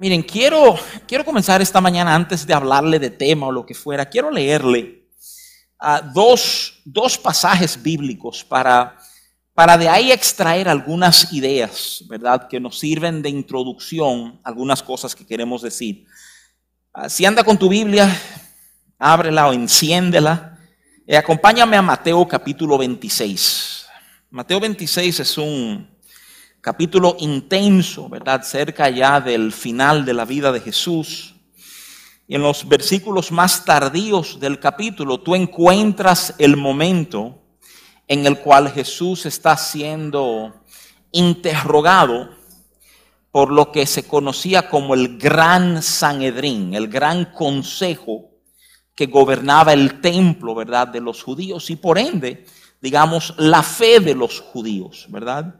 Miren, quiero, quiero comenzar esta mañana antes de hablarle de tema o lo que fuera. Quiero leerle uh, dos, dos pasajes bíblicos para, para de ahí extraer algunas ideas, ¿verdad? Que nos sirven de introducción, algunas cosas que queremos decir. Uh, si anda con tu Biblia, ábrela o enciéndela. Eh, acompáñame a Mateo capítulo 26. Mateo 26 es un capítulo intenso, ¿verdad? Cerca ya del final de la vida de Jesús. Y en los versículos más tardíos del capítulo tú encuentras el momento en el cual Jesús está siendo interrogado por lo que se conocía como el gran Sanedrín, el gran consejo que gobernaba el templo, ¿verdad?, de los judíos y por ende, digamos, la fe de los judíos, ¿verdad?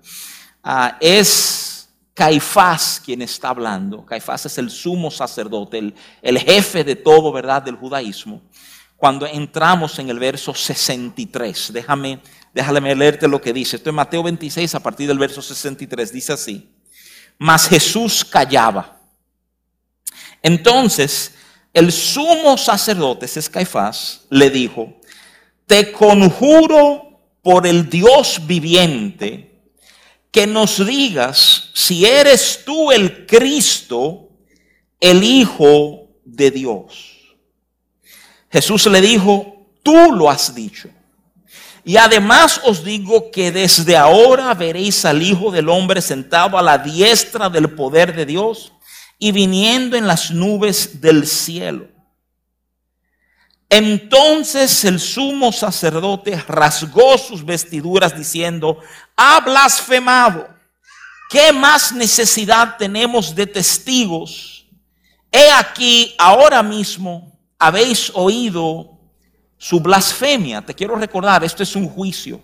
Ah, es Caifás quien está hablando. Caifás es el sumo sacerdote, el, jefe de todo, ¿verdad?, del judaísmo. Cuando entramos en el verso 63, déjame, déjame leerte lo que dice. Esto es Mateo 26 a partir del verso 63, dice así. Mas Jesús callaba. Entonces, el sumo sacerdote, ese es Caifás, le dijo, te conjuro por el Dios viviente que nos digas si eres tú el Cristo, el Hijo de Dios. Jesús le dijo, tú lo has dicho. Y además os digo que desde ahora veréis al Hijo del Hombre sentado a la diestra del poder de Dios y viniendo en las nubes del cielo. Entonces el sumo sacerdote rasgó sus vestiduras diciendo, ha blasfemado. ¿Qué más necesidad tenemos de testigos? He aquí, ahora mismo, habéis oído su blasfemia. Te quiero recordar, esto es un juicio.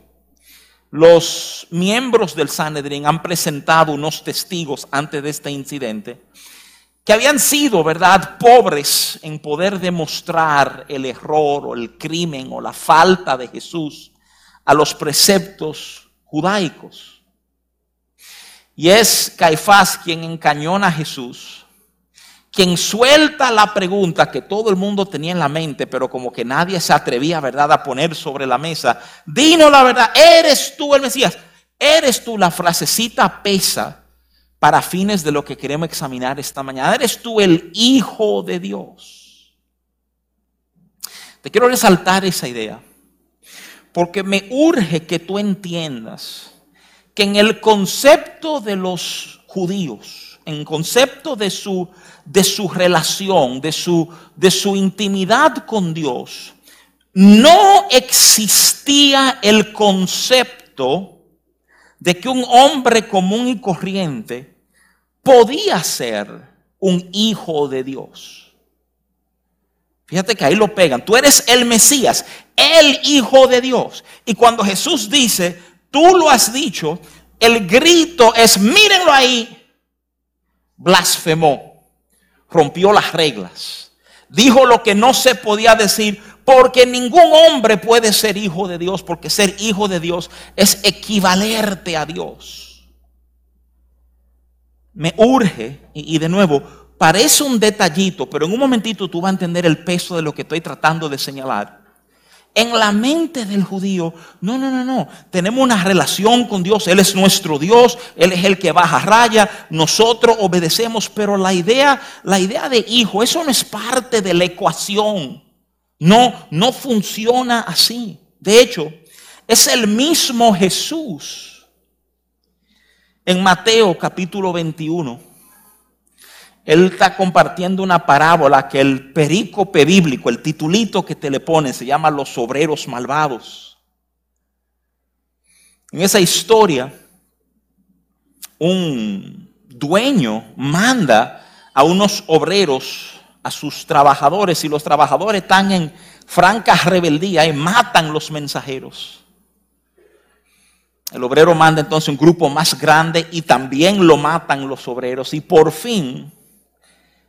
Los miembros del Sanedrín han presentado unos testigos antes de este incidente que habían sido, ¿verdad?, pobres en poder demostrar el error o el crimen o la falta de Jesús a los preceptos judaicos. Y es Caifás quien encañona a Jesús, quien suelta la pregunta que todo el mundo tenía en la mente, pero como que nadie se atrevía, ¿verdad?, a poner sobre la mesa. Dinos la verdad, ¿eres tú el Mesías? ¿Eres tú? La frasecita pesa para fines de lo que queremos examinar esta mañana. Eres tú el Hijo de Dios. Te quiero resaltar esa idea, porque me urge que tú entiendas que en el concepto de los judíos, en concepto de su, de su relación, de su, de su intimidad con Dios, no existía el concepto de que un hombre común y corriente podía ser un hijo de Dios. Fíjate que ahí lo pegan. Tú eres el Mesías, el hijo de Dios. Y cuando Jesús dice, tú lo has dicho, el grito es, mírenlo ahí, blasfemó, rompió las reglas, dijo lo que no se podía decir, porque ningún hombre puede ser hijo de Dios, porque ser hijo de Dios es equivalerte a Dios me urge, y, de nuevo, parece un detallito, pero en un momentito tú vas a entender el peso de lo que estoy tratando de señalar. En la mente del judío, no, no, no, no. Tenemos una relación con Dios. Él es nuestro Dios. Él es el que baja raya. Nosotros obedecemos. Pero la idea, la idea de hijo, eso no es parte de la ecuación. No, no funciona así. De hecho, es el mismo Jesús en Mateo capítulo 21, él está compartiendo una parábola que el perícope bíblico, el titulito que te le pone, se llama Los obreros malvados. En esa historia, un dueño manda a unos obreros, a sus trabajadores, y los trabajadores están en franca rebeldía y matan los mensajeros. El obrero manda entonces un grupo más grande y también lo matan los obreros. Y por fin,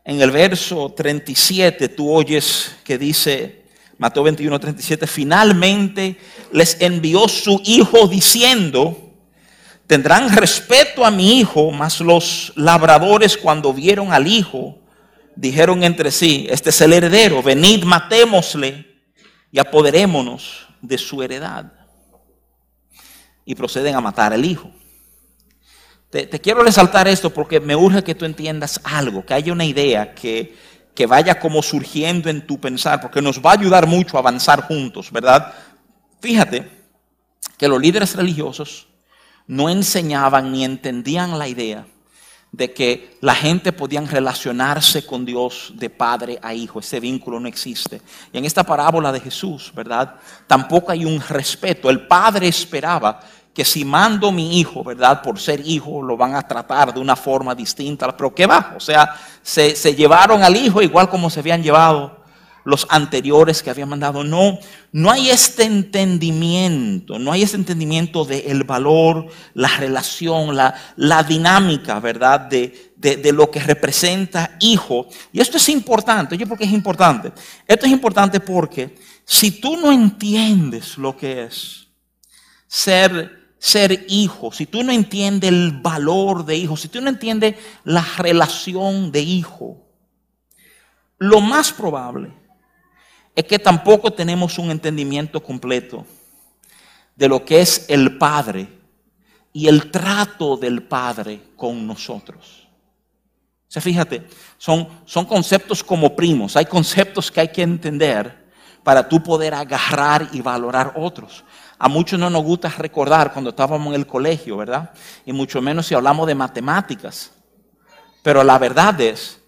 en el verso 37, tú oyes que dice, Mateo 21, 37, finalmente les envió su hijo diciendo, Tendrán respeto a mi hijo, mas los labradores cuando vieron al hijo, dijeron entre sí, este es el heredero, venid, matémosle y apoderémonos de su heredad. Y proceden a matar al hijo. Te, quiero resaltar esto porque me urge que tú entiendas algo, que haya una idea que, que vaya como surgiendo en tu pensar, porque nos va a ayudar mucho a avanzar juntos, ¿verdad? Fíjate que los líderes religiosos no enseñaban ni entendían la idea de que la gente podían relacionarse con Dios de padre a hijo. Ese vínculo no existe. Y en esta parábola de Jesús, ¿verdad? Tampoco hay un respeto. El padre esperaba que si mando mi hijo, ¿verdad? Por ser hijo, lo van a tratar de una forma distinta. Pero ¿qué va? O sea, se, se llevaron al hijo igual como se habían llevado los anteriores que había mandado. No, no hay este entendimiento, no hay este entendimiento del valor, la relación, la, la dinámica, ¿verdad? De, de, lo que representa hijo. Y esto es importante. Oye, ¿por qué es importante? Esto es importante porque si tú no entiendes lo que es ser ser hijo, si tú no entiendes el valor de hijo, si tú no entiendes la relación de hijo, lo más probable es que tampoco tenemos un entendimiento completo de lo que es el Padre y el trato del Padre con nosotros. O sea, fíjate, son, son conceptos como primos, hay conceptos que hay que entender para tú poder agarrar y valorar otros. A muchos no nos gusta recordar cuando estábamos en el colegio, ¿verdad? Y mucho menos si hablamos de matemáticas. Pero la verdad es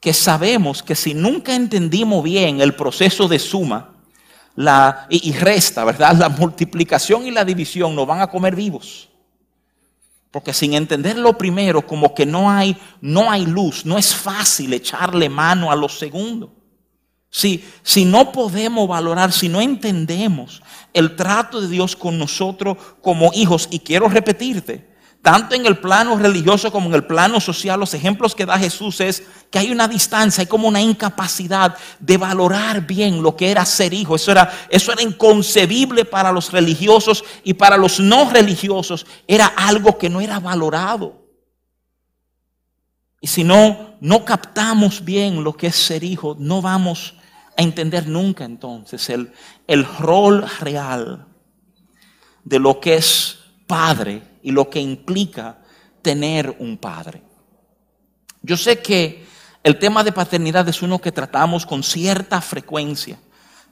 que sabemos que si nunca entendimos bien el proceso de suma y, resta, ¿verdad? La multiplicación y la división nos van a comer vivos. Porque sin entender lo primero, como que no hay, no hay luz, no es fácil echarle mano a lo segundo. Si, si no podemos valorar, si no entendemos el trato de Dios con nosotros como hijos, y quiero repetirte, tanto en el plano religioso como en el plano social, los ejemplos que da Jesús es que hay una distancia, hay como una incapacidad de valorar bien lo que era ser hijo. Eso era, eso era inconcebible para los religiosos y para los no religiosos era algo que no era valorado. Y si no, no captamos bien lo que es ser hijo, no vamos a entender nunca entonces el, el rol real de lo que es padre y lo que implica tener un padre. Yo sé que el tema de paternidad es uno que tratamos con cierta frecuencia.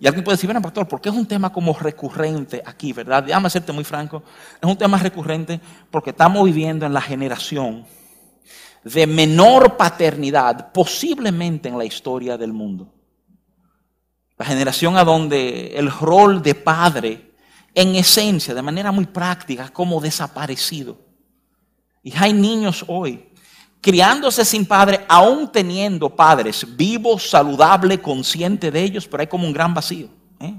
Y alguien puede decir, bueno, pastor, ¿por qué es un tema como recurrente aquí, verdad? Déjame serte muy franco. Es un tema recurrente porque estamos viviendo en la generación de menor paternidad posiblemente en la historia del mundo. La generación a donde el rol de padre en esencia, de manera muy práctica, como desaparecido. Y hay niños hoy criándose sin padre, aún teniendo padres vivos, saludables, conscientes de ellos, pero hay como un gran vacío. ¿eh?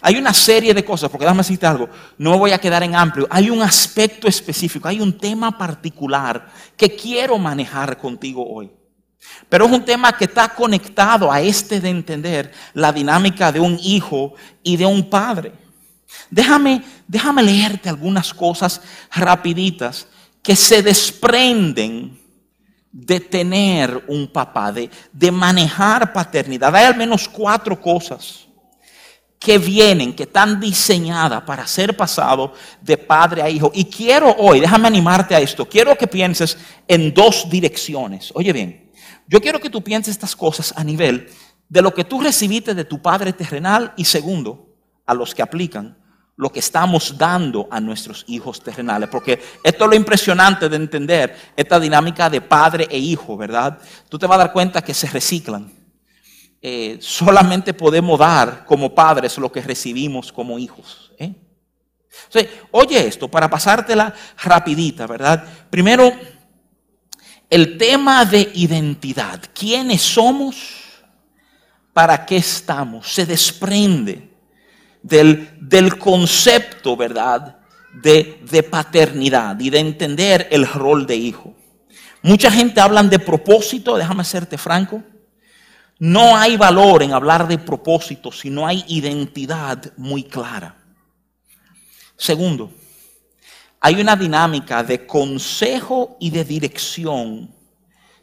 Hay una serie de cosas, porque déjame decirte algo, no me voy a quedar en amplio, hay un aspecto específico, hay un tema particular que quiero manejar contigo hoy. Pero es un tema que está conectado a este de entender la dinámica de un hijo y de un padre. Déjame, déjame leerte algunas cosas rapiditas que se desprenden de tener un papá, de, de manejar paternidad. Hay al menos cuatro cosas que vienen, que están diseñadas para ser pasado de padre a hijo. Y quiero hoy, déjame animarte a esto, quiero que pienses en dos direcciones. Oye bien, yo quiero que tú pienses estas cosas a nivel de lo que tú recibiste de tu padre terrenal y segundo, a los que aplican lo que estamos dando a nuestros hijos terrenales. Porque esto es lo impresionante de entender esta dinámica de padre e hijo, ¿verdad? Tú te vas a dar cuenta que se reciclan. Eh, solamente podemos dar como padres lo que recibimos como hijos. ¿eh? oye esto, para pasártela rapidita, ¿verdad? Primero, el tema de identidad. ¿Quiénes somos? ¿Para qué estamos? Se desprende del, concepto, ¿verdad?, de, de paternidad y de entender el rol de hijo. Mucha gente habla de propósito, déjame serte franco. No hay valor en hablar de propósito si no hay identidad muy clara. Segundo, hay una dinámica de consejo y de dirección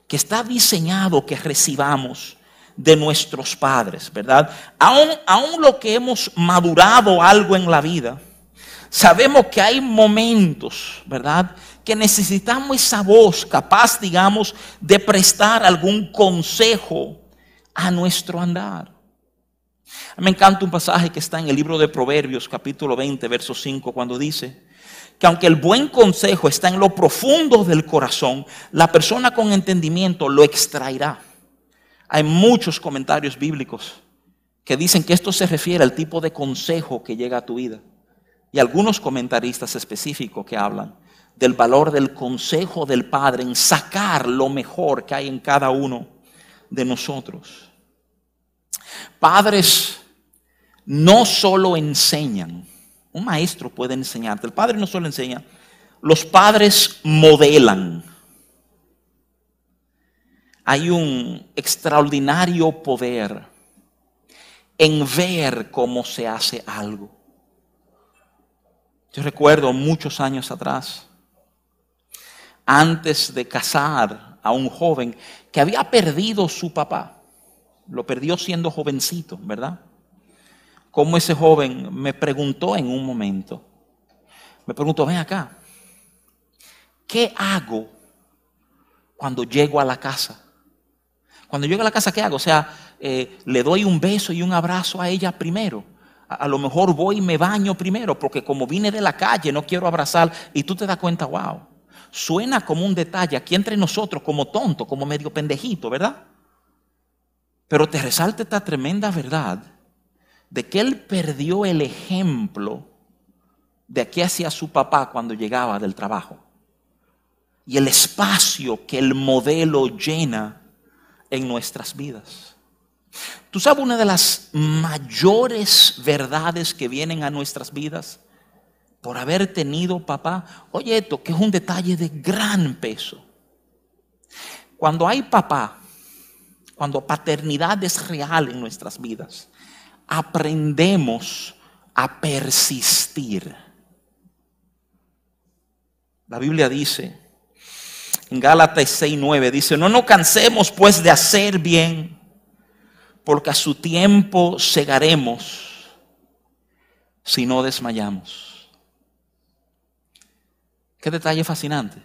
que está diseñado que recibamos de nuestros padres, ¿verdad? Aún, aún lo que hemos madurado algo en la vida, sabemos que hay momentos, ¿verdad? Que necesitamos esa voz capaz, digamos, de prestar algún consejo a nuestro andar. Me encanta un pasaje que está en el libro de Proverbios, capítulo 20, verso 5, cuando dice que aunque el buen consejo está en lo profundo del corazón, la persona con entendimiento lo extraerá. Hay muchos comentarios bíblicos que dicen que esto se refiere al tipo de consejo que llega a tu vida. Y algunos comentaristas específicos que hablan del valor del consejo del Padre en sacar lo mejor que hay en cada uno de nosotros. Padres no solo enseñan, un maestro puede enseñarte, el padre no solo enseña, los padres modelan hay un extraordinario poder en ver cómo se hace algo. Yo recuerdo muchos años atrás, antes de casar a un joven que había perdido su papá, lo perdió siendo jovencito, ¿verdad? Como ese joven me preguntó en un momento, me preguntó, ven acá, ¿qué hago cuando llego a la casa? Cuando llego a la casa, ¿qué hago? O sea, eh, le doy un beso y un abrazo a ella primero. A, lo mejor voy y me baño primero, porque como vine de la calle, no quiero abrazar. Y tú te das cuenta, wow, suena como un detalle aquí entre nosotros, como tonto, como medio pendejito, ¿verdad? Pero te resalta esta tremenda verdad de que él perdió el ejemplo de aquí hacia su papá cuando llegaba del trabajo. Y el espacio que el modelo llena en nuestras vidas. Tú sabes una de las mayores verdades que vienen a nuestras vidas por haber tenido papá. Oye, esto que es un detalle de gran peso. Cuando hay papá, cuando paternidad es real en nuestras vidas, aprendemos a persistir. La Biblia dice en Gálatas 6:9 dice, no nos cansemos pues de hacer bien, porque a su tiempo segaremos si no desmayamos. Qué detalle fascinante.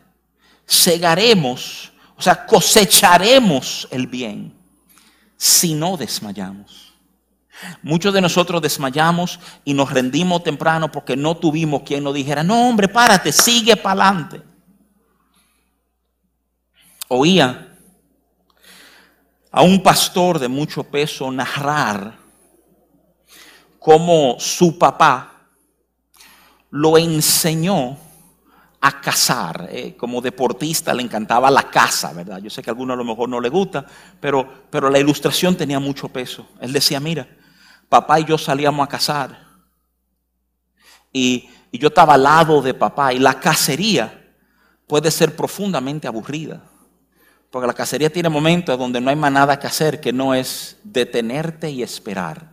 Segaremos, o sea, cosecharemos el bien si no desmayamos. Muchos de nosotros desmayamos y nos rendimos temprano porque no tuvimos quien nos dijera, no hombre, párate, sigue para adelante oía a un pastor de mucho peso narrar cómo su papá lo enseñó a cazar. Eh, como deportista le encantaba la caza, ¿verdad? Yo sé que a algunos a lo mejor no le gusta, pero, pero la ilustración tenía mucho peso. Él decía, mira, papá y yo salíamos a cazar. Y, yo estaba al lado de papá. Y la cacería puede ser profundamente aburrida. Porque la cacería tiene momentos donde no hay más nada que hacer que no es detenerte y esperar.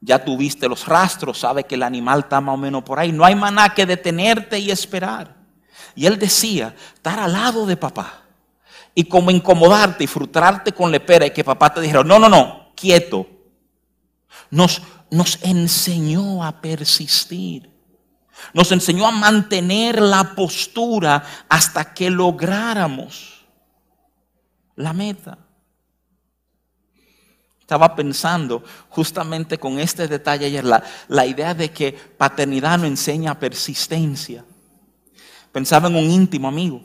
Ya tuviste los rastros, sabe que el animal está más o menos por ahí. No hay más nada que detenerte y esperar. Y él decía, estar al lado de papá y como incomodarte y frustrarte con la espera y que papá te dijera, no, no, no, quieto. Nos, nos enseñó a persistir. Nos enseñó a mantener la postura hasta que lográramos la meta. Estaba pensando justamente con este detalle ayer, la, la idea de que paternidad no enseña persistencia. Pensaba en un íntimo amigo.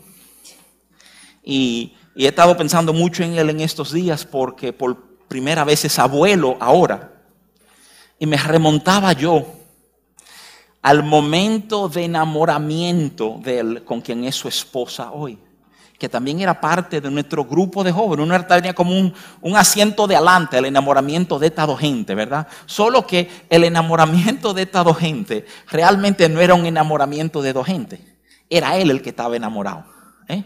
Y, y, he estado pensando mucho en él en estos días porque por primera vez es abuelo ahora. Y me remontaba yo al momento de enamoramiento de él con quien es su esposa hoy que también era parte de nuestro grupo de jóvenes. Uno tenía como un, un asiento de adelante, el enamoramiento de esta dos gente, ¿verdad? Solo que el enamoramiento de esta dos gente realmente no era un enamoramiento de dos gente. Era él el que estaba enamorado. ¿eh?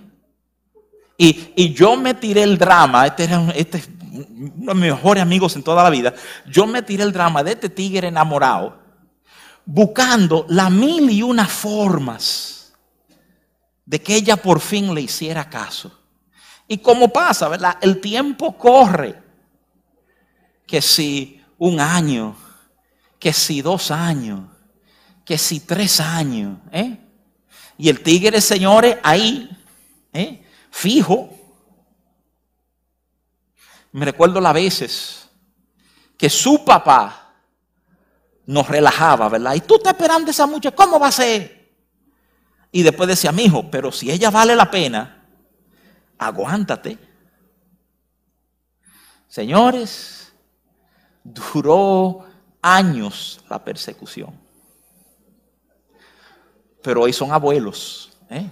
Y, yo me tiré el drama, este era este, uno de mejores amigos en toda la vida. Yo me tiré el drama de este tigre enamorado, buscando las mil y una formas de que ella por fin le hiciera caso. Y como pasa. El tiempo corre. Que si un año, que si dos años, que si tres años, ¿eh? Y el tigre, señores, ahí, ¿eh? fijo. Me recuerdo las veces que su papá nos relajaba, ¿verdad? Y tú estás esperando esa muchacha, ¿cómo va a ser? Y después decía, mi hijo, pero si ella vale la pena, aguántate. Señores, duró años la persecución. Pero hoy son abuelos. ¿eh?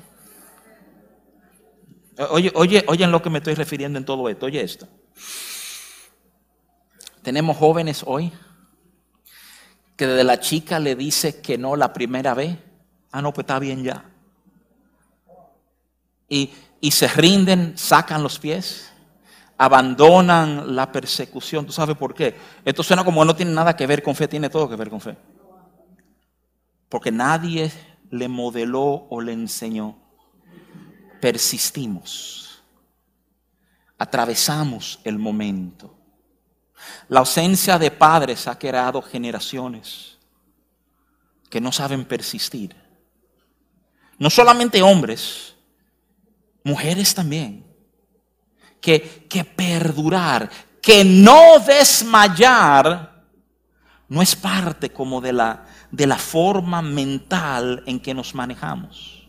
Oye, oye, oye en lo que me estoy refiriendo en todo esto. Oye esto. Tenemos jóvenes hoy que desde la chica le dice que no la primera vez. Ah, no, pues está bien ya. Y, y se rinden, sacan los pies, abandonan la persecución. ¿Tú sabes por qué? Esto suena como no tiene nada que ver con fe, tiene todo que ver con fe. Porque nadie le modeló o le enseñó. Persistimos. Atravesamos el momento. La ausencia de padres ha creado generaciones que no saben persistir. No solamente hombres, mujeres también. Que, que perdurar, que no desmayar, no es parte como de la, de la forma mental en que nos manejamos.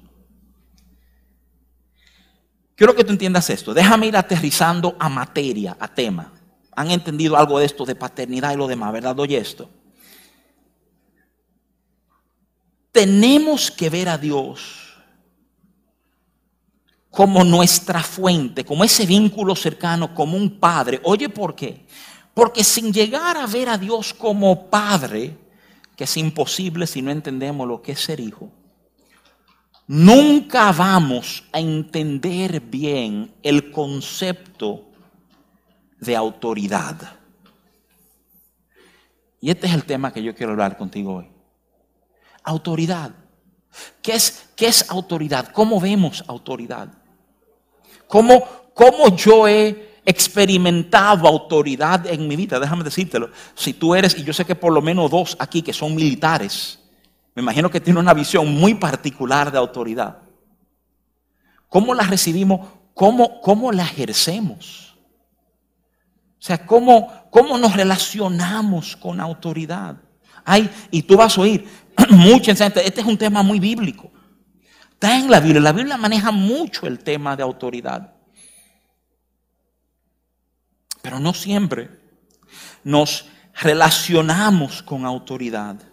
Quiero que tú entiendas esto. Déjame ir aterrizando a materia, a tema. Han entendido algo de esto de paternidad y lo demás, ¿verdad? Oye esto. Tenemos que ver a Dios como nuestra fuente, como ese vínculo cercano, como un padre. Oye, ¿por qué? Porque sin llegar a ver a Dios como padre, que es imposible si no entendemos lo que es ser hijo, nunca vamos a entender bien el concepto de autoridad. Y este es el tema que yo quiero hablar contigo hoy. Autoridad. ¿Qué es, qué es autoridad? ¿Cómo vemos autoridad? ¿Cómo, ¿Cómo yo he experimentado autoridad en mi vida. Déjame decírtelo. Si tú eres, y yo sé que por lo menos dos aquí que son militares, me imagino que tienen una visión muy particular de autoridad. ¿Cómo la recibimos? ¿Cómo, cómo la ejercemos? O sea, ¿cómo, ¿cómo nos relacionamos con autoridad? Ay, y tú vas a oír mucha Este es un tema muy bíblico. Está en la Biblia. La Biblia maneja mucho el tema de autoridad. Pero no siempre nos relacionamos con autoridad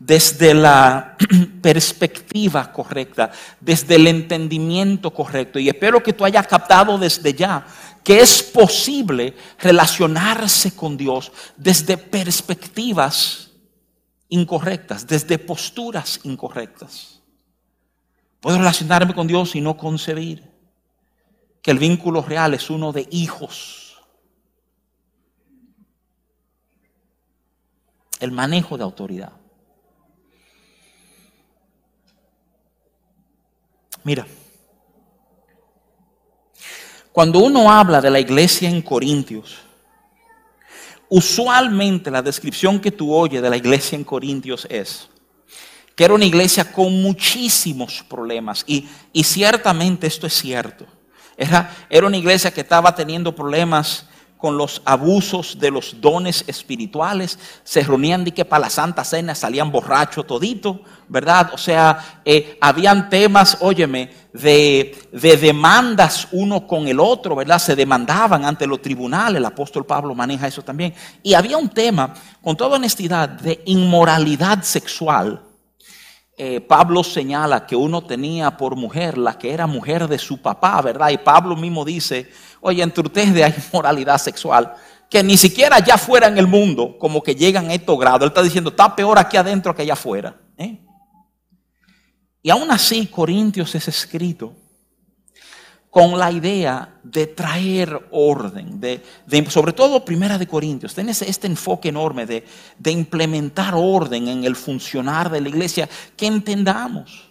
desde la perspectiva correcta, desde el entendimiento correcto. Y espero que tú hayas captado desde ya que es posible relacionarse con Dios desde perspectivas incorrectas, desde posturas incorrectas. Puedo relacionarme con Dios y no concebir que el vínculo real es uno de hijos el manejo de autoridad. Mira, cuando uno habla de la iglesia en Corintios, usualmente la descripción que tú oyes de la iglesia en Corintios es que era una iglesia con muchísimos problemas y, y ciertamente esto es cierto. Era, era una iglesia que estaba teniendo problemas con los abusos de los dones espirituales, se reunían de que para la Santa Cena salían borrachos todito, ¿verdad? O sea, eh, habían temas, óyeme, de, de, demandas uno con el otro, ¿verdad? Se demandaban ante los tribunales, el apóstol Pablo maneja eso también. Y había un tema, con toda honestidad, de inmoralidad sexual. Eh, Pablo señala que uno tenía por mujer la que era mujer de su papá, ¿verdad? Y Pablo mismo dice, Oye, entre ustedes hay moralidad sexual que ni siquiera allá afuera en el mundo, como que llegan a estos grados. Él está diciendo, está peor aquí adentro que allá afuera. ¿eh? Y aún así, Corintios es escrito con la idea de traer orden, de, sobre todo Primera de Corintios, tiene este enfoque enorme de, de implementar orden en el funcionar de la iglesia, que entendamos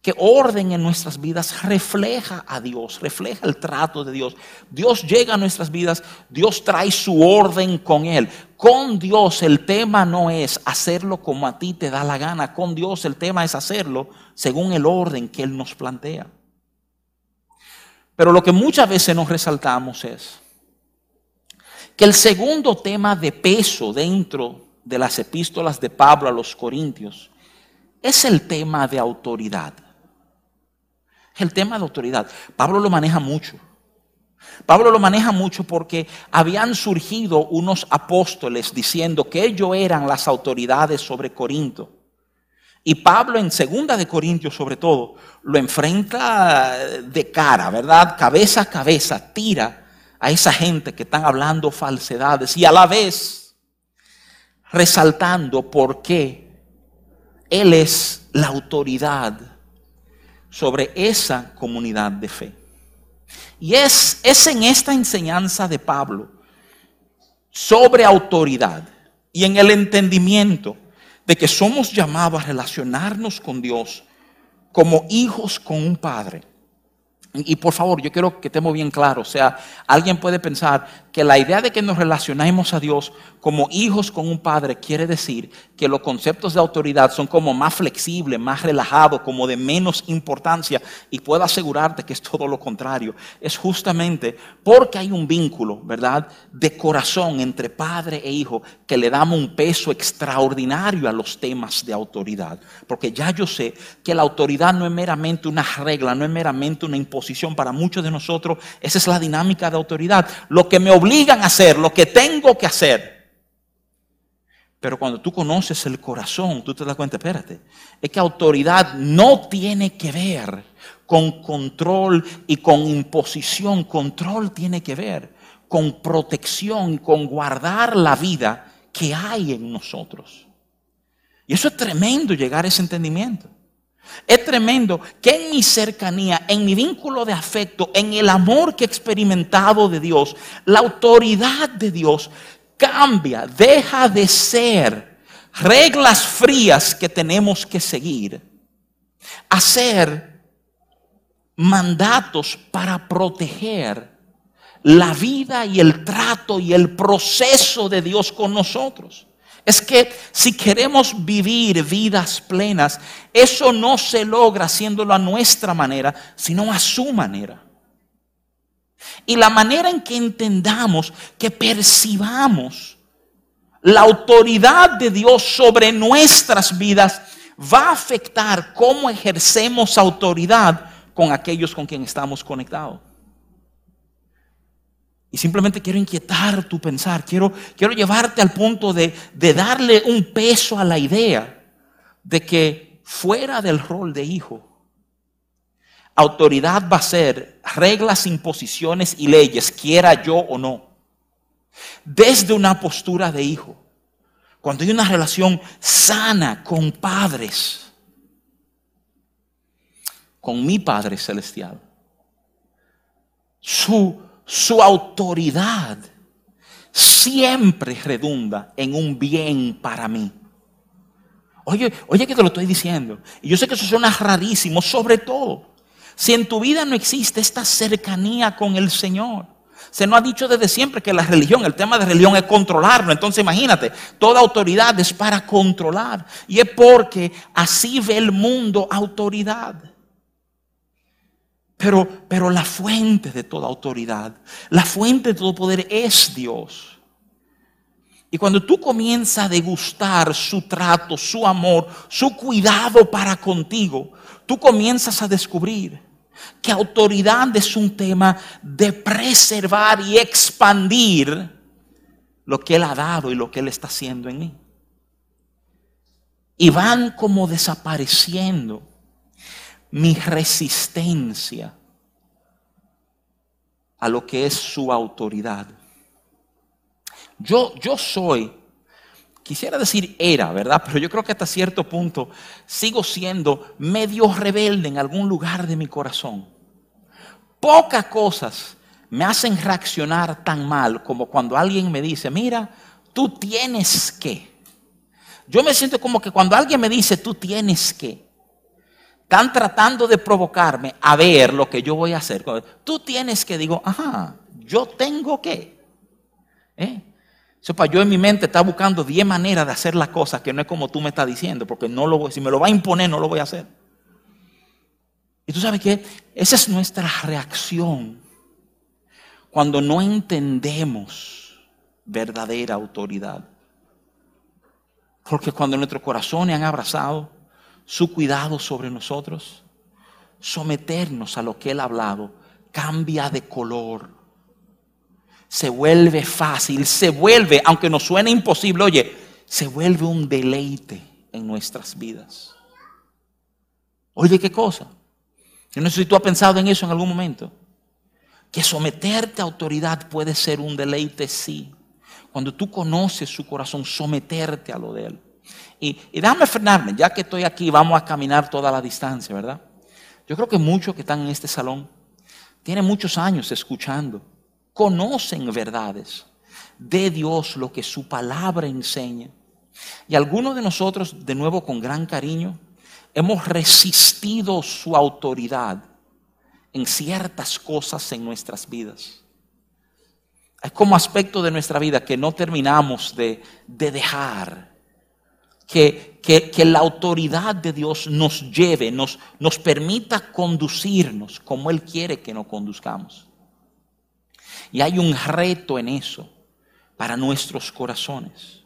que orden en nuestras vidas refleja a Dios, refleja el trato de Dios. Dios llega a nuestras vidas, Dios trae su orden con Él. Con Dios el tema no es hacerlo como a ti te da la gana, con Dios el tema es hacerlo según el orden que Él nos plantea. Pero lo que muchas veces nos resaltamos es que el segundo tema de peso dentro de las epístolas de Pablo a los Corintios es el tema de autoridad el tema de autoridad. Pablo lo maneja mucho. Pablo lo maneja mucho porque habían surgido unos apóstoles diciendo que ellos eran las autoridades sobre Corinto. Y Pablo en segunda de Corintios sobre todo lo enfrenta de cara, ¿verdad? Cabeza a cabeza, tira a esa gente que están hablando falsedades y a la vez resaltando por qué Él es la autoridad sobre esa comunidad de fe. Y es, es en esta enseñanza de Pablo sobre autoridad y en el entendimiento de que somos llamados a relacionarnos con Dios como hijos con un padre y por favor, yo quiero que estemos bien claros. O sea, alguien puede pensar que la idea de que nos relacionemos a Dios como hijos con un padre quiere decir que los conceptos de autoridad son como más flexibles, más relajados, como de menos importancia. Y puedo asegurarte que es todo lo contrario. Es justamente porque hay un vínculo, ¿verdad?, de corazón entre padre e hijo que le damos un peso extraordinario a los temas de autoridad. Porque ya yo sé que la autoridad no es meramente una regla, no es meramente una imposición para muchos de nosotros, esa es la dinámica de autoridad. Lo que me obligan a hacer, lo que tengo que hacer. Pero cuando tú conoces el corazón, tú te das cuenta, espérate, es que autoridad no tiene que ver con control y con imposición. Control tiene que ver con protección con guardar la vida que hay en nosotros. Y eso es tremendo llegar a ese entendimiento. Es tremendo que en mi cercanía, en mi vínculo de afecto, en el amor que he experimentado de Dios, la autoridad de Dios cambia, deja de ser reglas frías que tenemos que seguir, a ser mandatos para proteger la vida y el trato y el proceso de Dios con nosotros. Es que si queremos vivir vidas plenas, eso no se logra haciéndolo a nuestra manera, sino a su manera. Y la manera en que entendamos, que percibamos la autoridad de Dios sobre nuestras vidas, va a afectar cómo ejercemos autoridad con aquellos con quien estamos conectados. Y simplemente quiero inquietar tu pensar, quiero, quiero llevarte al punto de, de darle un peso a la idea de que fuera del rol de hijo, autoridad va a ser reglas, imposiciones y leyes, quiera yo o no. Desde una postura de hijo, cuando hay una relación sana con padres, con mi Padre Celestial, su su autoridad siempre redunda en un bien para mí. Oye, oye que te lo estoy diciendo. Y yo sé que eso suena rarísimo, sobre todo si en tu vida no existe esta cercanía con el Señor. Se nos ha dicho desde siempre que la religión, el tema de religión es controlarlo. Entonces imagínate, toda autoridad es para controlar. Y es porque así ve el mundo autoridad. Pero, pero la fuente de toda autoridad, la fuente de todo poder es Dios. Y cuando tú comienzas a degustar su trato, su amor, su cuidado para contigo, tú comienzas a descubrir que autoridad es un tema de preservar y expandir lo que Él ha dado y lo que Él está haciendo en mí. Y van como desapareciendo mi resistencia a lo que es su autoridad. Yo, yo soy, quisiera decir era, ¿verdad? Pero yo creo que hasta cierto punto sigo siendo medio rebelde en algún lugar de mi corazón. Pocas cosas me hacen reaccionar tan mal como cuando alguien me dice, mira, tú tienes que. Yo me siento como que cuando alguien me dice, tú tienes que, Están tratando de provocarme a ver lo que yo voy a hacer. Tú tienes que, digo, ajá, yo tengo que. ¿Eh? Sepa, yo en mi mente está buscando 10 maneras de hacer las cosas que no es como tú me estás diciendo, porque no lo si me lo va a imponer, no lo voy a hacer. Y tú sabes que esa es nuestra reacción cuando no entendemos verdadera autoridad. Porque cuando nuestros corazones han abrazado su cuidado sobre nosotros, someternos a lo que Él ha hablado cambia de color. Se vuelve fácil, se vuelve, aunque nos suene imposible, oye, se vuelve un deleite en nuestras vidas. Oye, ¿qué cosa? Yo no sé si tú has pensado en eso en algún momento. Que someterte a autoridad puede ser un deleite, sí. Cuando tú conoces su corazón, someterte a lo de Él. Y, y déjame frenarme, ya que estoy aquí, vamos a caminar toda la distancia, ¿verdad? Yo creo que muchos que están en este salón tienen muchos años escuchando, conocen verdades de Dios, lo que su palabra enseña. Y algunos de nosotros, de nuevo con gran cariño, hemos resistido su autoridad en ciertas cosas en nuestras vidas. Es como aspecto de nuestra vida que no terminamos de, dejar que, que, la autoridad de Dios nos lleve, nos, nos permita conducirnos como Él quiere que nos conduzcamos. Y hay un reto en eso para nuestros corazones.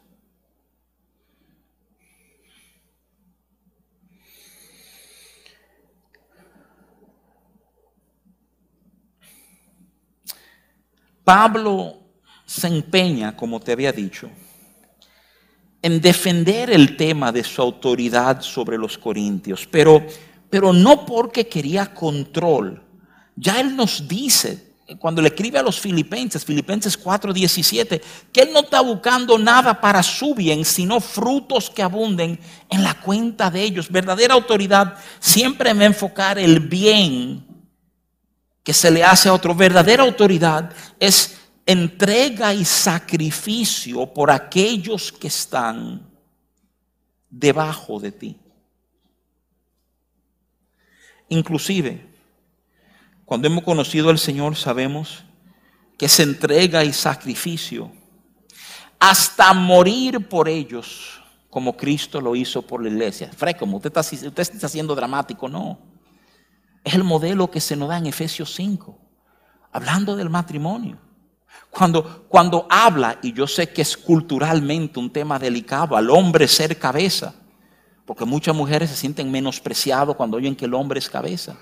Pablo se empeña, como te había dicho, en defender el tema de su autoridad sobre los corintios, pero, pero no porque quería control. Ya él nos dice, cuando le escribe a los filipenses, Filipenses 4:17, que él no está buscando nada para su bien, sino frutos que abunden en la cuenta de ellos. Verdadera autoridad siempre me enfocar el bien que se le hace a otro. Verdadera autoridad es entrega y sacrificio por aquellos que están debajo de ti. Inclusive, cuando hemos conocido al Señor, sabemos que se entrega y sacrificio hasta morir por ellos, como Cristo lo hizo por la iglesia. Fresco, usted está, usted está siendo dramático, no. Es el modelo que se nos da en Efesios 5, hablando del matrimonio. Cuando, cuando habla, y yo sé que es culturalmente un tema delicado, al hombre ser cabeza, porque muchas mujeres se sienten menospreciados cuando oyen que el hombre es cabeza.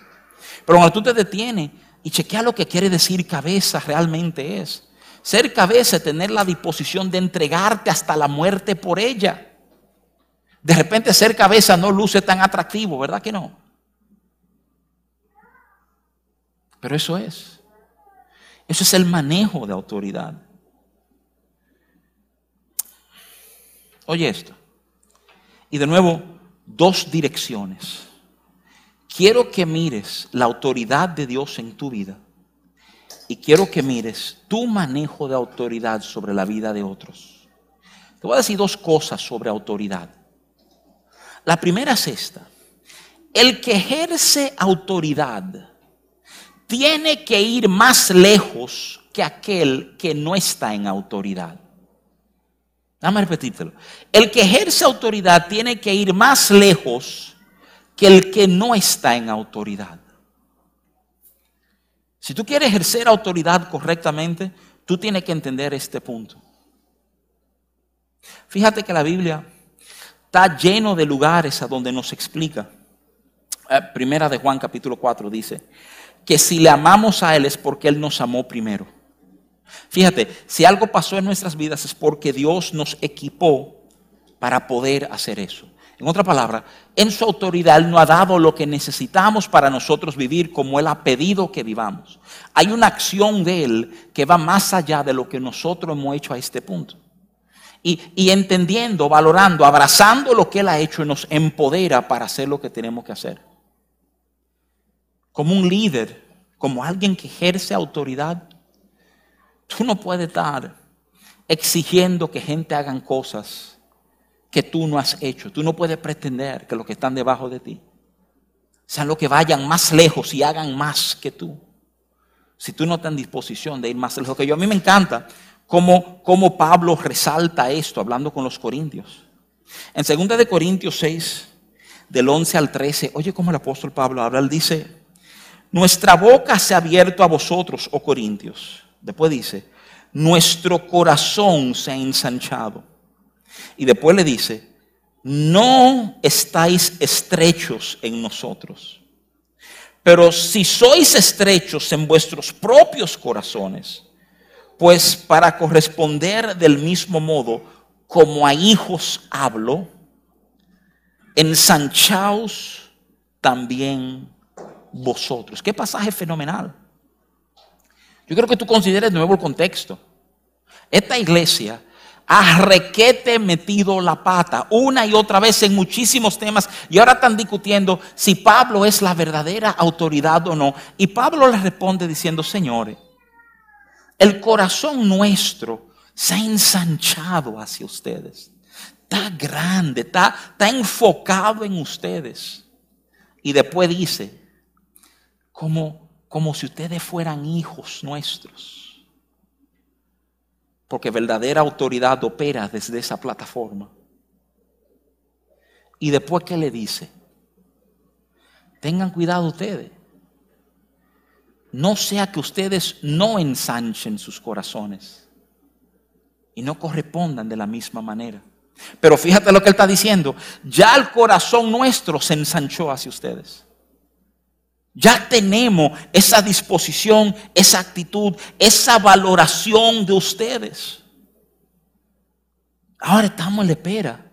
Pero cuando tú te detienes y chequea lo que quiere decir cabeza realmente es. Ser cabeza es tener la disposición de entregarte hasta la muerte por ella. De repente ser cabeza no luce tan atractivo, ¿verdad que no? Pero eso es. Eso es el manejo de autoridad. Oye esto. Y de nuevo, dos direcciones. Quiero que mires la autoridad de Dios en tu vida y quiero que mires tu manejo de autoridad sobre la vida de otros. Te voy a decir dos cosas sobre autoridad. La primera es esta. El que ejerce autoridad tiene que ir más lejos que aquel que no está en autoridad. Dame repetírtelo. El que ejerce autoridad tiene que ir más lejos que el que no está en autoridad. Si tú quieres ejercer autoridad correctamente, tú tienes que entender este punto. Fíjate que la Biblia está lleno de lugares a donde nos explica. Eh, primera de Juan capítulo 4 dice, que si le amamos a Él es porque Él nos amó primero. Fíjate, si algo pasó en nuestras vidas es porque Dios nos equipó para poder hacer eso. En otra palabra, en su autoridad Él nos ha dado lo que necesitamos para nosotros vivir como Él ha pedido que vivamos. Hay una acción de Él que va más allá de lo que nosotros hemos hecho a este punto. Y, y entendiendo, valorando, abrazando lo que Él ha hecho, nos empodera para hacer lo que tenemos que hacer como un líder, como alguien que ejerce autoridad, tú no puedes estar exigiendo que gente hagan cosas que tú no has hecho. Tú no puedes pretender que los que están debajo de ti sean los que vayan más lejos y hagan más que tú. Si tú no estás en disposición de ir más lejos que yo. A mí me encanta cómo, cómo Pablo resalta esto hablando con los corintios. En 2 de Corintios 6, del 11 al 13, oye cómo el apóstol Pablo habla, él dice, nuestra boca se ha abierto a vosotros, oh corintios. Después dice, nuestro corazón se ha ensanchado. Y después le dice, no estáis estrechos en nosotros. Pero si sois estrechos en vuestros propios corazones, pues para corresponder del mismo modo como a hijos hablo, ensanchaos también vosotros. Qué pasaje fenomenal. Yo creo que tú consideres de nuevo el contexto. Esta iglesia ha requete metido la pata una y otra vez en muchísimos temas y ahora están discutiendo si Pablo es la verdadera autoridad o no. Y Pablo les responde diciendo, señores, el corazón nuestro se ha ensanchado hacia ustedes. Está grande, está, está enfocado en ustedes. Y después dice, como, como si ustedes fueran hijos nuestros porque verdadera autoridad opera desde esa plataforma. Y después, ¿qué le dice? Tengan cuidado ustedes. No sea que ustedes no ensanchen sus corazones y no correspondan de la misma manera. Pero fíjate lo que él está diciendo. Ya el corazón nuestro se ensanchó hacia ustedes. Ya tenemos esa disposición, esa actitud, esa valoración de ustedes. Ahora estamos en la espera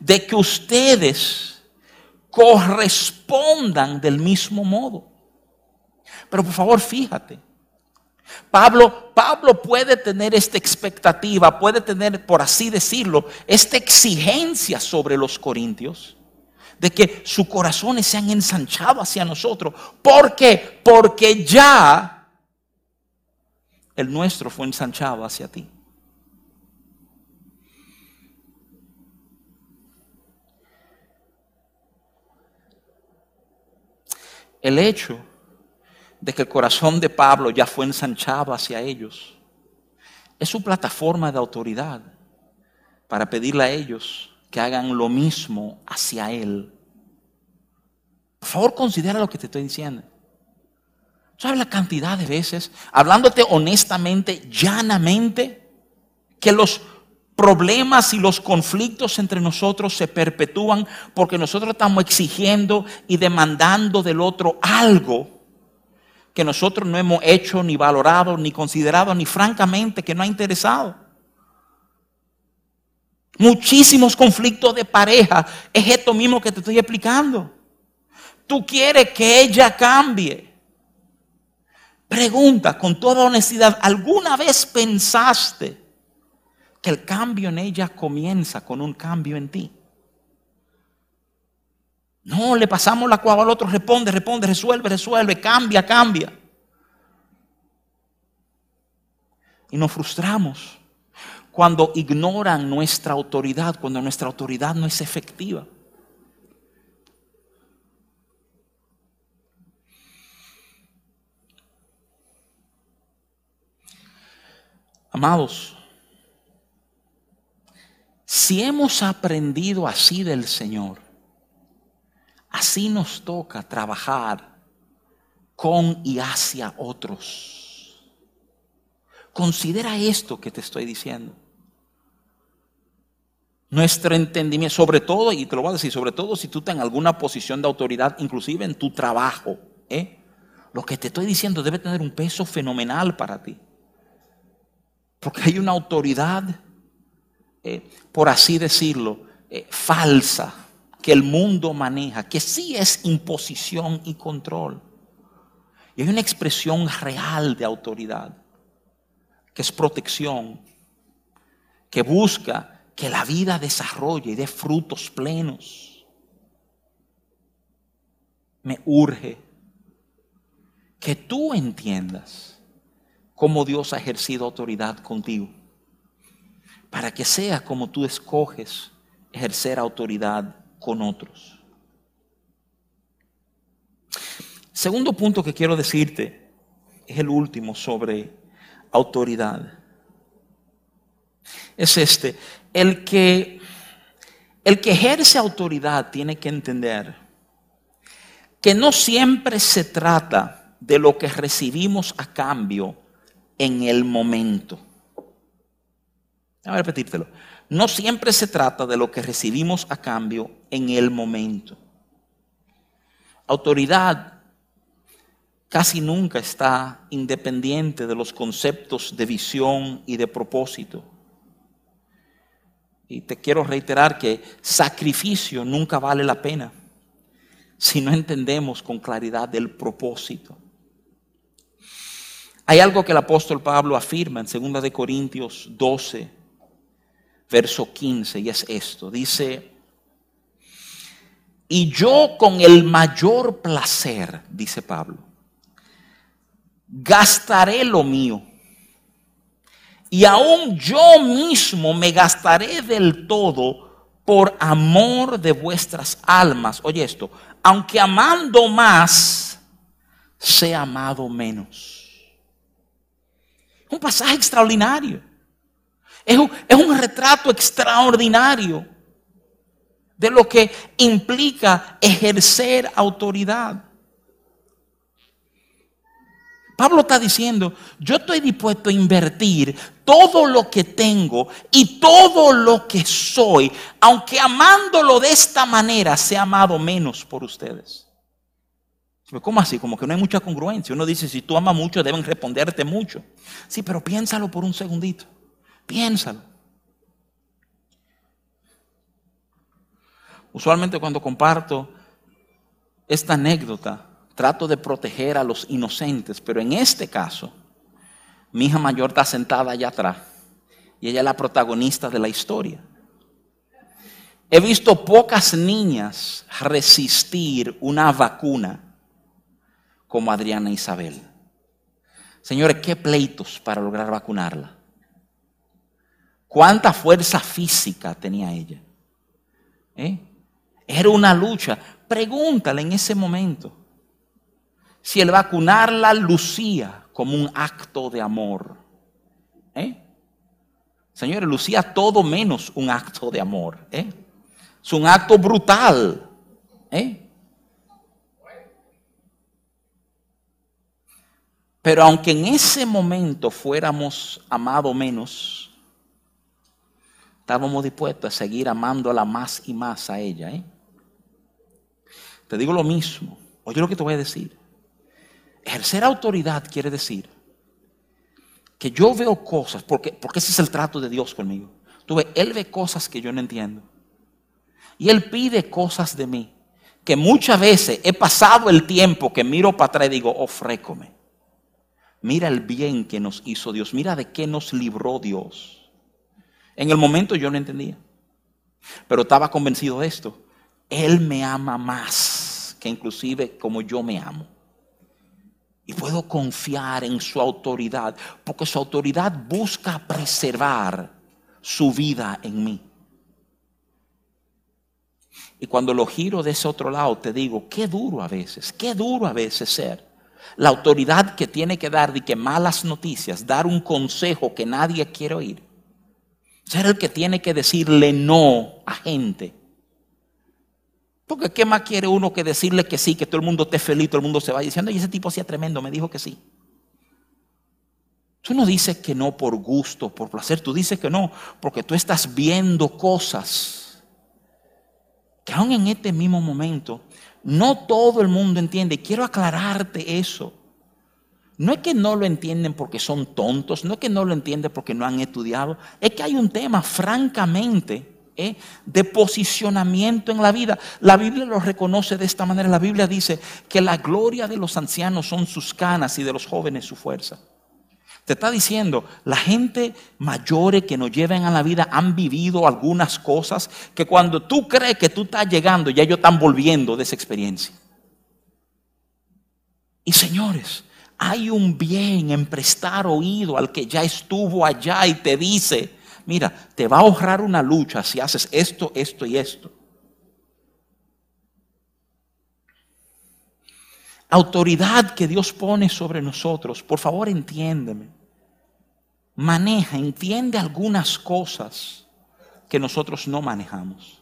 de que ustedes correspondan del mismo modo. Pero por favor, fíjate. Pablo, Pablo puede tener esta expectativa, puede tener, por así decirlo, esta exigencia sobre los corintios de que sus corazones se han ensanchado hacia nosotros. ¿Por qué? Porque ya el nuestro fue ensanchado hacia ti. El hecho de que el corazón de Pablo ya fue ensanchado hacia ellos es su plataforma de autoridad para pedirle a ellos que hagan lo mismo hacia Él. Por favor, considera lo que te estoy diciendo. ¿Sabes la cantidad de veces, hablándote honestamente, llanamente, que los problemas y los conflictos entre nosotros se perpetúan porque nosotros estamos exigiendo y demandando del otro algo que nosotros no hemos hecho, ni valorado, ni considerado, ni francamente que no ha interesado? Muchísimos conflictos de pareja. Es esto mismo que te estoy explicando. Tú quieres que ella cambie. Pregunta con toda honestidad, ¿alguna vez pensaste que el cambio en ella comienza con un cambio en ti? No, le pasamos la cuava al otro, responde, responde, resuelve, resuelve, cambia, cambia. Y nos frustramos cuando ignoran nuestra autoridad, cuando nuestra autoridad no es efectiva. Amados, si hemos aprendido así del Señor, así nos toca trabajar con y hacia otros. Considera esto que te estoy diciendo nuestro entendimiento, sobre todo, y te lo voy a decir, sobre todo si tú estás en alguna posición de autoridad, inclusive en tu trabajo, ¿eh? lo que te estoy diciendo debe tener un peso fenomenal para ti. Porque hay una autoridad, eh, por así decirlo, eh, falsa, que el mundo maneja, que sí es imposición y control. Y hay una expresión real de autoridad, que es protección, que busca que la vida desarrolle y dé frutos plenos. Me urge que tú entiendas cómo Dios ha ejercido autoridad contigo, para que sea como tú escoges ejercer autoridad con otros. Segundo punto que quiero decirte es el último sobre autoridad. Es este, el que el que ejerce autoridad tiene que entender que no siempre se trata de lo que recibimos a cambio en el momento. Voy a repetírtelo. No siempre se trata de lo que recibimos a cambio en el momento. Autoridad casi nunca está independiente de los conceptos de visión y de propósito. Y te quiero reiterar que sacrificio nunca vale la pena si no entendemos con claridad el propósito. Hay algo que el apóstol Pablo afirma en 2 de Corintios 12, verso 15, y es esto. Dice, y yo con el mayor placer, dice Pablo, gastaré lo mío. Y aún yo mismo me gastaré del todo por amor de vuestras almas. Oye esto, aunque amando más, sea amado menos. Un pasaje extraordinario. Es un, es un retrato extraordinario de lo que implica ejercer autoridad. Pablo está diciendo, yo estoy dispuesto a invertir todo lo que tengo y todo lo que soy, aunque amándolo de esta manera, sea amado menos por ustedes. ¿Cómo así? Como que no hay mucha congruencia. Uno dice, si tú amas mucho, deben responderte mucho. Sí, pero piénsalo por un segundito. Piénsalo. Usualmente cuando comparto esta anécdota, trato de proteger a los inocentes, pero en este caso, mi hija mayor está sentada allá atrás y ella es la protagonista de la historia. He visto pocas niñas resistir una vacuna como Adriana Isabel. Señores, qué pleitos para lograr vacunarla. Cuánta fuerza física tenía ella. ¿Eh? Era una lucha. Pregúntale en ese momento si el vacunarla lucía como un acto de amor. ¿Eh? Señores, lucía todo menos un acto de amor. ¿eh? Es un acto brutal. ¿eh? Pero aunque en ese momento fuéramos amado menos, estábamos dispuestos a seguir amándola más y más a ella. ¿eh? Te digo lo mismo. Oye lo que te voy a decir. Ejercer autoridad quiere decir que yo veo cosas, porque, porque ese es el trato de Dios conmigo. Tú Él ve cosas que yo no entiendo. Y Él pide cosas de mí. Que muchas veces he pasado el tiempo que miro para atrás y digo, ofrécome. Mira el bien que nos hizo Dios. Mira de qué nos libró Dios. En el momento yo no entendía. Pero estaba convencido de esto. Él me ama más que inclusive como yo me amo. Y puedo confiar en su autoridad. Porque su autoridad busca preservar su vida en mí. Y cuando lo giro de ese otro lado, te digo, qué duro a veces, qué duro a veces ser la autoridad que tiene que dar de que malas noticias, dar un consejo que nadie quiere oír. Ser el que tiene que decirle no a gente. Porque ¿qué más quiere uno que decirle que sí, que todo el mundo esté feliz, todo el mundo se va diciendo, y ese tipo hacía tremendo, me dijo que sí. Tú no dices que no por gusto, por placer, tú dices que no, porque tú estás viendo cosas que aún en este mismo momento no todo el mundo entiende. Quiero aclararte eso. No es que no lo entienden porque son tontos, no es que no lo entienden porque no han estudiado, es que hay un tema francamente ¿eh? de posicionamiento en la vida. La Biblia lo reconoce de esta manera. La Biblia dice que la gloria de los ancianos son sus canas y de los jóvenes su fuerza. Te está diciendo, la gente mayores que nos lleven a la vida han vivido algunas cosas que cuando tú crees que tú estás llegando, ya ellos están volviendo de esa experiencia. Y señores, hay un bien en prestar oído al que ya estuvo allá y te dice, mira, te va a ahorrar una lucha si haces esto, esto y esto. autoridad que Dios pone sobre nosotros, por favor entiéndeme. Maneja, entiende algunas cosas que nosotros no manejamos.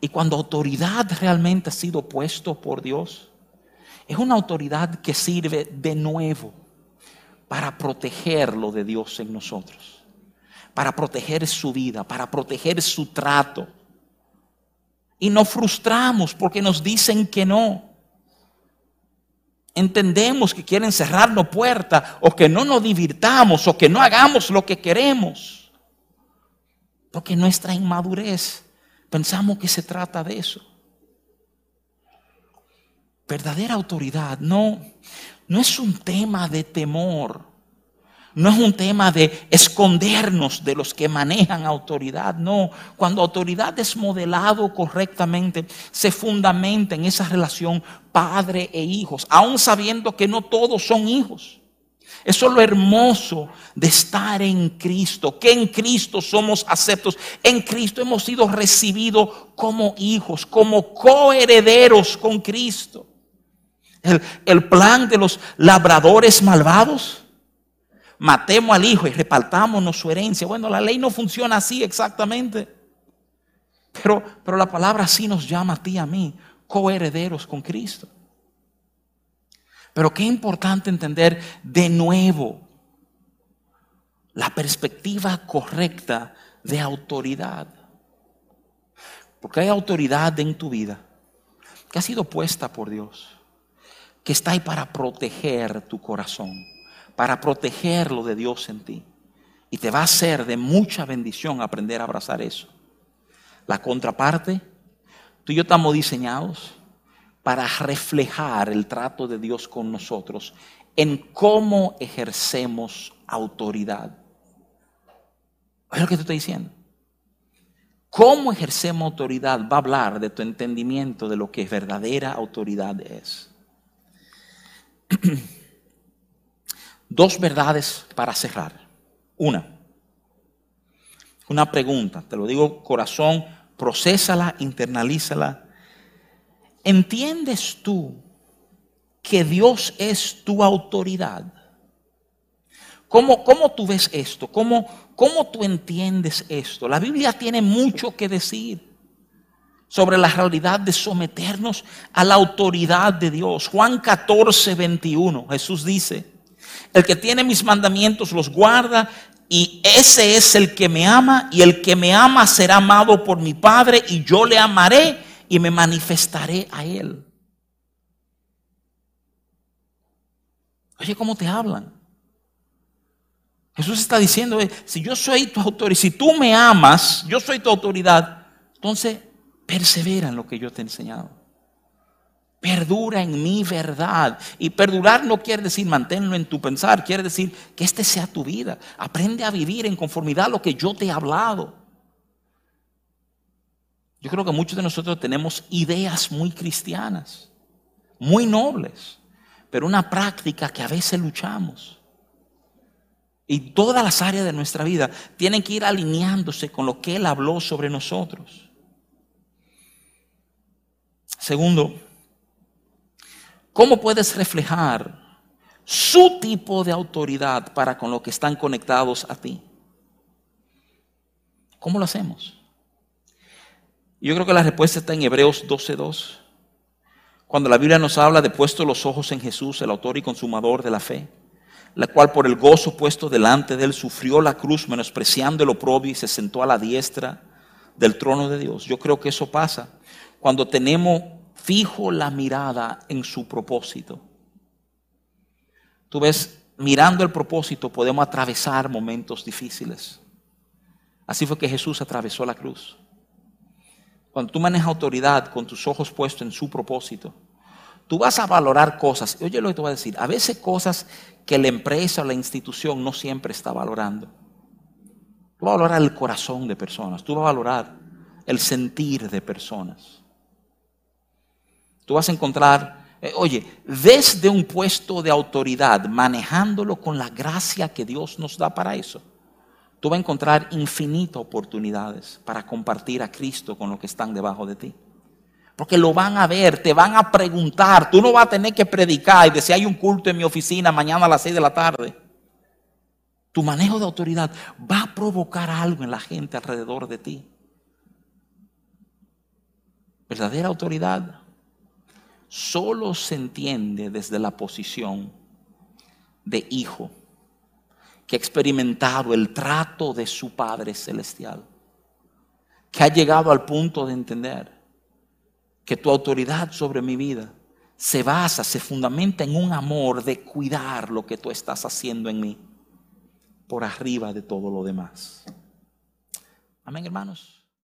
Y cuando autoridad realmente ha sido puesto por Dios, es una autoridad que sirve de nuevo para proteger lo de Dios en nosotros, para proteger su vida, para proteger su trato. Y nos frustramos porque nos dicen que no. Entendemos que quieren cerrarnos puertas o que no nos divirtamos o que no hagamos lo que queremos. Porque nuestra inmadurez pensamos que se trata de eso. Verdadera autoridad no, no es un tema de temor. No es un tema de escondernos de los que manejan autoridad, no. Cuando autoridad es modelado correctamente, se fundamenta en esa relación padre e hijos, aun sabiendo que no todos son hijos. Eso es lo hermoso de estar en Cristo, que en Cristo somos aceptos, en Cristo hemos sido recibidos como hijos, como coherederos con Cristo. El, el plan de los labradores malvados, matemos al hijo y repartámonos su herencia. Bueno, la ley no funciona así exactamente, pero, pero la palabra sí nos llama a ti y a mí, coherederos con Cristo. Pero qué importante entender de nuevo la perspectiva correcta de autoridad. Porque hay autoridad en tu vida que ha sido puesta por Dios, que está ahí para proteger tu corazón, para proteger lo de Dios en ti. Y te va a ser de mucha bendición aprender a abrazar eso. La contraparte, tú y yo estamos diseñados para reflejar el trato de Dios con nosotros en cómo ejercemos autoridad. Es lo que te estoy diciendo. Cómo ejercemos autoridad va a hablar de tu entendimiento de lo que verdadera autoridad es. Dos verdades para cerrar. Una, una pregunta, te lo digo corazón, procésala, internalízala ¿Entiendes tú que Dios es tu autoridad? ¿Cómo, cómo tú ves esto? ¿Cómo, ¿Cómo tú entiendes esto? La Biblia tiene mucho que decir sobre la realidad de someternos a la autoridad de Dios. Juan 14, 21, Jesús dice, el que tiene mis mandamientos los guarda y ese es el que me ama y el que me ama será amado por mi Padre y yo le amaré y me manifestaré a Él. Oye, ¿cómo te hablan? Jesús está diciendo, eh, si yo soy tu autoridad, si tú me amas, yo soy tu autoridad, entonces persevera en lo que yo te he enseñado. Perdura en mi verdad. Y perdurar no quiere decir manténlo en tu pensar, quiere decir que este sea tu vida. Aprende a vivir en conformidad a lo que yo te he hablado. Yo creo que muchos de nosotros tenemos ideas muy cristianas, muy nobles, pero una práctica que a veces luchamos. Y todas las áreas de nuestra vida tienen que ir alineándose con lo que Él habló sobre nosotros. Segundo, ¿cómo puedes reflejar su tipo de autoridad para con lo que están conectados a ti? ¿Cómo lo hacemos? Yo creo que la respuesta está en Hebreos 12.2. Cuando la Biblia nos habla de puesto los ojos en Jesús, el autor y consumador de la fe, la cual por el gozo puesto delante de él sufrió la cruz, menospreciando el oprobio y se sentó a la diestra del trono de Dios. Yo creo que eso pasa cuando tenemos fijo la mirada en su propósito. Tú ves, mirando el propósito podemos atravesar momentos difíciles. Así fue que Jesús atravesó la cruz. Cuando tú manejas autoridad con tus ojos puestos en su propósito, tú vas a valorar cosas. Oye lo que te voy a decir. A veces cosas que la empresa o la institución no siempre está valorando. Tú vas a valorar el corazón de personas. Tú vas a valorar el sentir de personas. Tú vas a encontrar, eh, oye, desde un puesto de autoridad, manejándolo con la gracia que Dios nos da para eso tú vas a encontrar infinitas oportunidades para compartir a Cristo con los que están debajo de ti. Porque lo van a ver, te van a preguntar. Tú no vas a tener que predicar y decir, hay un culto en mi oficina mañana a las 6 de la tarde. Tu manejo de autoridad va a provocar algo en la gente alrededor de ti. Verdadera autoridad solo se entiende desde la posición de hijo que ha experimentado el trato de su Padre Celestial, que ha llegado al punto de entender que tu autoridad sobre mi vida se basa, se fundamenta en un amor de cuidar lo que tú estás haciendo en mí por arriba de todo lo demás. Amén, hermanos.